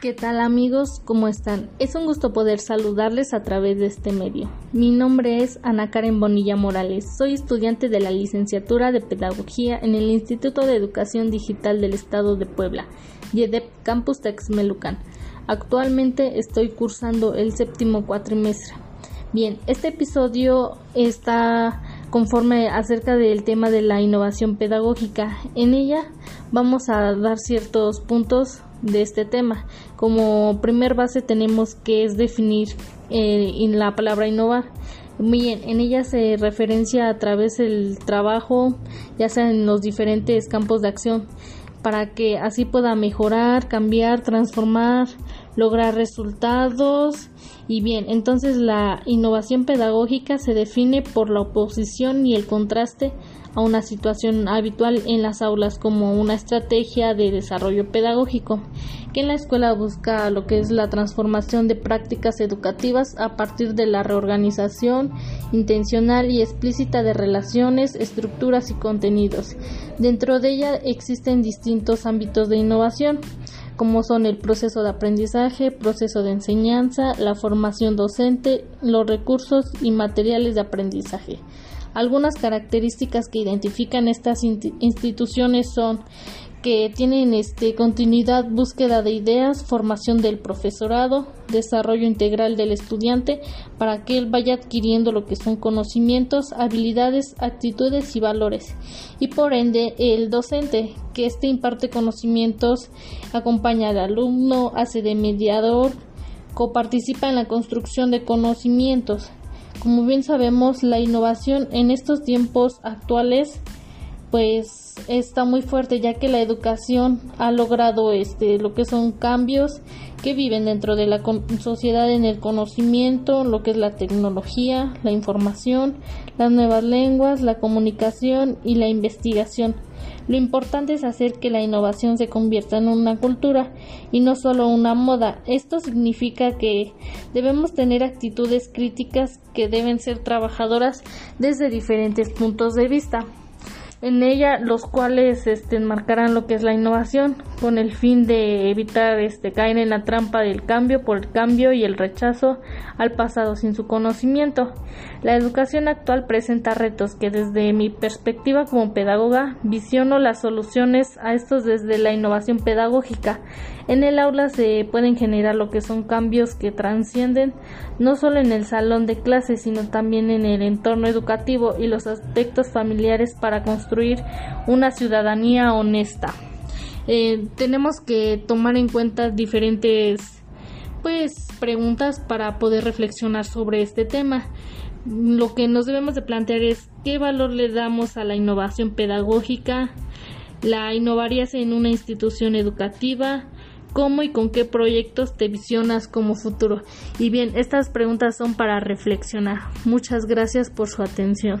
¿Qué tal amigos? ¿Cómo están? Es un gusto poder saludarles a través de este medio. Mi nombre es Ana Karen Bonilla Morales. Soy estudiante de la licenciatura de Pedagogía en el Instituto de Educación Digital del Estado de Puebla, YEDEP Campus Texmelucan. Actualmente estoy cursando el séptimo cuatrimestre. Bien, este episodio está conforme acerca del tema de la innovación pedagógica. En ella vamos a dar ciertos puntos de este tema. Como primer base tenemos que es definir eh, en la palabra innovar. Bien, en ella se referencia a través del trabajo, ya sea en los diferentes campos de acción, para que así pueda mejorar, cambiar, transformar, lograr resultados. Y bien, entonces la innovación pedagógica se define por la oposición y el contraste a una situación habitual en las aulas como una estrategia de desarrollo pedagógico, que en la escuela busca lo que es la transformación de prácticas educativas a partir de la reorganización intencional y explícita de relaciones, estructuras y contenidos. Dentro de ella existen distintos ámbitos de innovación como son el proceso de aprendizaje, proceso de enseñanza, la formación docente, los recursos y materiales de aprendizaje. Algunas características que identifican estas instituciones son que tienen este, continuidad, búsqueda de ideas, formación del profesorado, desarrollo integral del estudiante para que él vaya adquiriendo lo que son conocimientos, habilidades, actitudes y valores. Y por ende el docente, que éste imparte conocimientos, acompaña al alumno, hace de mediador, coparticipa en la construcción de conocimientos. Como bien sabemos, la innovación en estos tiempos actuales pues está muy fuerte ya que la educación ha logrado este lo que son cambios que viven dentro de la sociedad en el conocimiento, lo que es la tecnología, la información, las nuevas lenguas, la comunicación y la investigación. Lo importante es hacer que la innovación se convierta en una cultura y no solo una moda. Esto significa que debemos tener actitudes críticas que deben ser trabajadoras desde diferentes puntos de vista en ella los cuales este, enmarcarán lo que es la innovación con el fin de evitar este, caer en la trampa del cambio por el cambio y el rechazo al pasado sin su conocimiento. La educación actual presenta retos que desde mi perspectiva como pedagoga visiono las soluciones a estos desde la innovación pedagógica. En el aula se pueden generar lo que son cambios que transcienden no solo en el salón de clases sino también en el entorno educativo y los aspectos familiares para construir una ciudadanía honesta. Eh, tenemos que tomar en cuenta diferentes pues preguntas para poder reflexionar sobre este tema. Lo que nos debemos de plantear es qué valor le damos a la innovación pedagógica, la innovarías en una institución educativa, cómo y con qué proyectos te visionas como futuro. Y bien, estas preguntas son para reflexionar. Muchas gracias por su atención.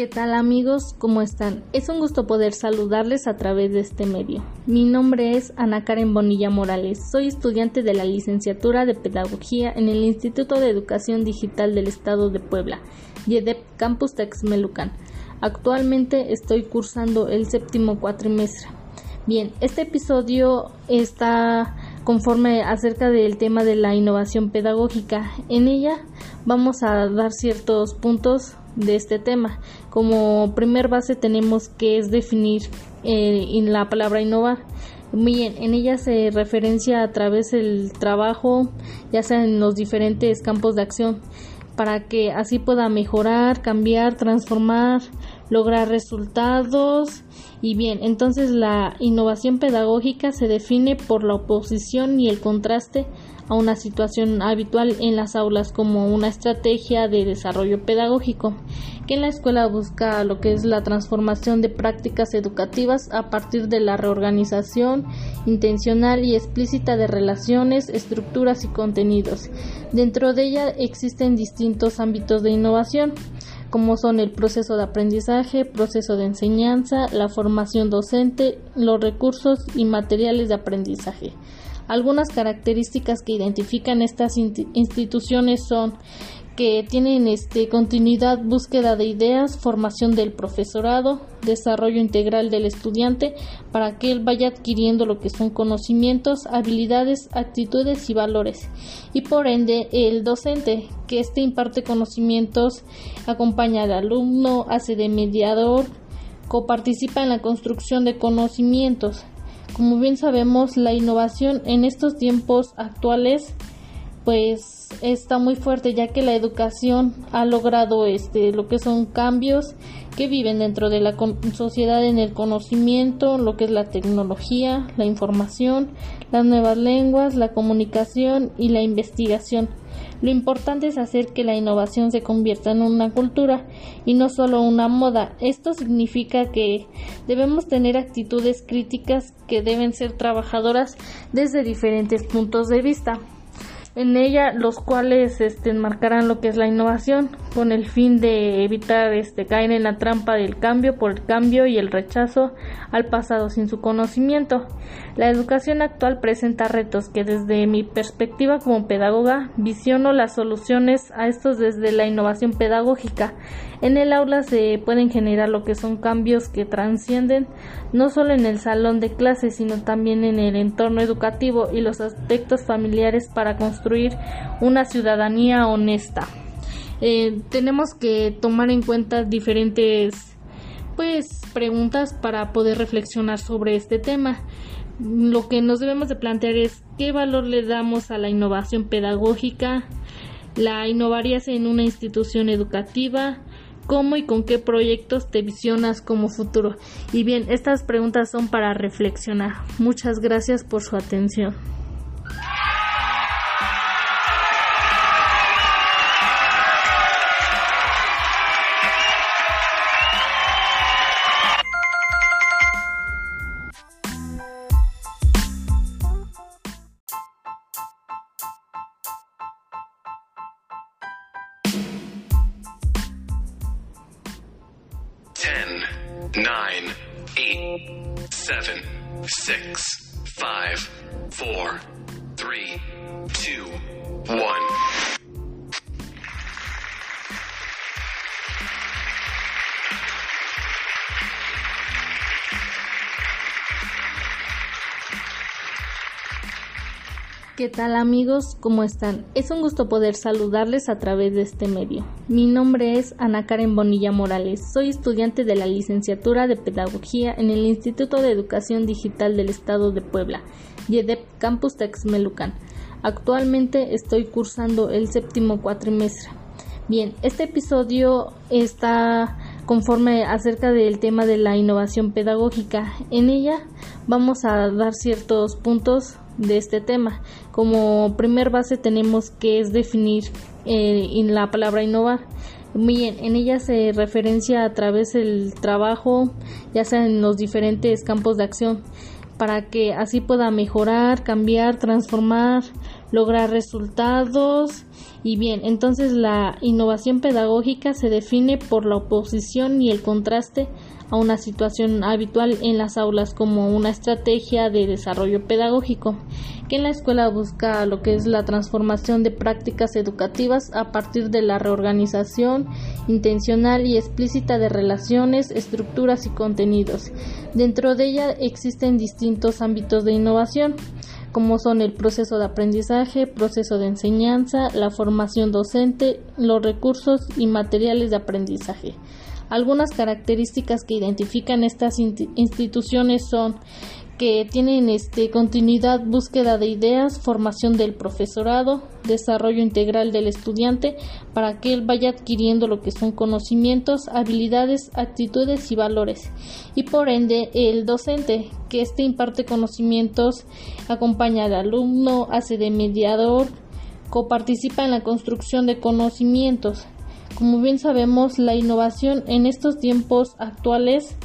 ¿Qué tal amigos? ¿Cómo están? Es un gusto poder saludarles a través de este medio. Mi nombre es Ana Karen Bonilla Morales. Soy estudiante de la licenciatura de Pedagogía en el Instituto de Educación Digital del Estado de Puebla, YEDEP Campus Texmelucan. Actualmente estoy cursando el séptimo cuatrimestre. Bien, este episodio está conforme acerca del tema de la innovación pedagógica. En ella vamos a dar ciertos puntos de este tema. Como primer base tenemos que es definir eh, en la palabra innovar. Bien, en ella se referencia a través del trabajo, ya sea en los diferentes campos de acción, para que así pueda mejorar, cambiar, transformar, lograr resultados. Y bien, entonces la innovación pedagógica se define por la oposición y el contraste a una situación habitual en las aulas como una estrategia de desarrollo pedagógico, que en la escuela busca lo que es la transformación de prácticas educativas a partir de la reorganización intencional y explícita de relaciones, estructuras y contenidos. Dentro de ella existen distintos ámbitos de innovación como son el proceso de aprendizaje, proceso de enseñanza, la formación docente, los recursos y materiales de aprendizaje. Algunas características que identifican estas instituciones son que tienen este, continuidad, búsqueda de ideas, formación del profesorado, desarrollo integral del estudiante para que él vaya adquiriendo lo que son conocimientos, habilidades, actitudes y valores. Y por ende el docente, que este imparte conocimientos, acompaña al alumno, hace de mediador, coparticipa en la construcción de conocimientos, como bien sabemos, la innovación en estos tiempos actuales pues está muy fuerte ya que la educación ha logrado este lo que son cambios que viven dentro de la sociedad en el conocimiento, lo que es la tecnología, la información, las nuevas lenguas, la comunicación y la investigación. Lo importante es hacer que la innovación se convierta en una cultura y no solo una moda. Esto significa que debemos tener actitudes críticas que deben ser trabajadoras desde diferentes puntos de vista en ella los cuales este, marcarán lo que es la innovación con el fin de evitar este, caer en la trampa del cambio por el cambio y el rechazo al pasado sin su conocimiento. La educación actual presenta retos que desde mi perspectiva como pedagoga visiono las soluciones a estos desde la innovación pedagógica. En el aula se pueden generar lo que son cambios que transcienden no solo en el salón de clases sino también en el entorno educativo y los aspectos familiares para construir una ciudadanía honesta. Eh, tenemos que tomar en cuenta diferentes pues preguntas para poder reflexionar sobre este tema. Lo que nos debemos de plantear es qué valor le damos a la innovación pedagógica, la innovarías en una institución educativa, cómo y con qué proyectos te visionas como futuro. Y bien, estas preguntas son para reflexionar. Muchas gracias por su atención. 3, 2, 1. ¿Qué tal amigos? ¿Cómo están? Es un gusto poder saludarles a través de este medio. Mi nombre es Ana Karen Bonilla Morales. Soy estudiante de la licenciatura de Pedagogía en el Instituto de Educación Digital del Estado de Puebla, YEDEP Campus Texmelucan. Actualmente estoy cursando el séptimo cuatrimestre. Bien, este episodio está conforme acerca del tema de la innovación pedagógica. En ella vamos a dar ciertos puntos de este tema. Como primer base tenemos que es definir eh, en la palabra innovar. Bien, en ella se referencia a través del trabajo, ya sea en los diferentes campos de acción, para que así pueda mejorar, cambiar, transformar, lograr resultados. Y bien, entonces la innovación pedagógica se define por la oposición y el contraste a una situación habitual en las aulas como una estrategia de desarrollo pedagógico, que en la escuela busca lo que es la transformación de prácticas educativas a partir de la reorganización intencional y explícita de relaciones, estructuras y contenidos. Dentro de ella existen distintos ámbitos de innovación como son el proceso de aprendizaje, proceso de enseñanza, la formación docente, los recursos y materiales de aprendizaje. Algunas características que identifican estas instituciones son que tienen este, continuidad, búsqueda de ideas, formación del profesorado, desarrollo integral del estudiante para que él vaya adquiriendo lo que son conocimientos, habilidades, actitudes y valores. Y por ende el docente que este imparte conocimientos, acompaña al alumno, hace de mediador, coparticipa en la construcción de conocimientos. Como bien sabemos, la innovación en estos tiempos actuales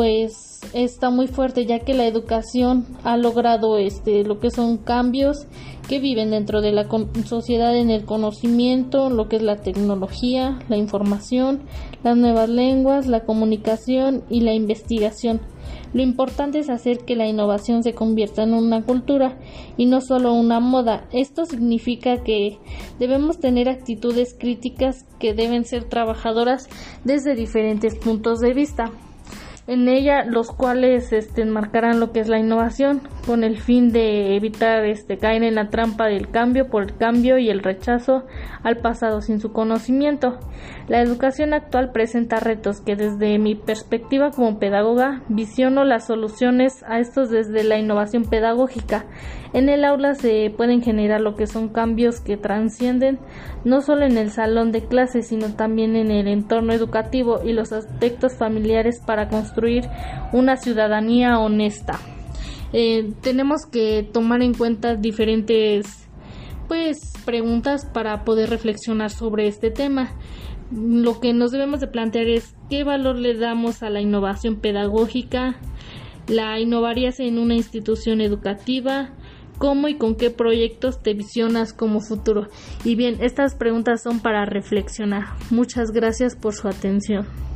pues está muy fuerte ya que la educación ha logrado este lo que son cambios que viven dentro de la sociedad en el conocimiento, lo que es la tecnología, la información, las nuevas lenguas, la comunicación y la investigación. Lo importante es hacer que la innovación se convierta en una cultura y no solo una moda. Esto significa que debemos tener actitudes críticas que deben ser trabajadoras desde diferentes puntos de vista en ella los cuales este, enmarcarán lo que es la innovación con el fin de evitar este, caer en la trampa del cambio por el cambio y el rechazo al pasado sin su conocimiento. La educación actual presenta retos que desde mi perspectiva como pedagoga visiono las soluciones a estos desde la innovación pedagógica. En el aula se pueden generar lo que son cambios que transcienden no solo en el salón de clases sino también en el entorno educativo y los aspectos familiares para construir una ciudadanía honesta. Eh, tenemos que tomar en cuenta diferentes pues preguntas para poder reflexionar sobre este tema. Lo que nos debemos de plantear es qué valor le damos a la innovación pedagógica, la innovarías en una institución educativa, cómo y con qué proyectos te visionas como futuro. Y bien, estas preguntas son para reflexionar. Muchas gracias por su atención.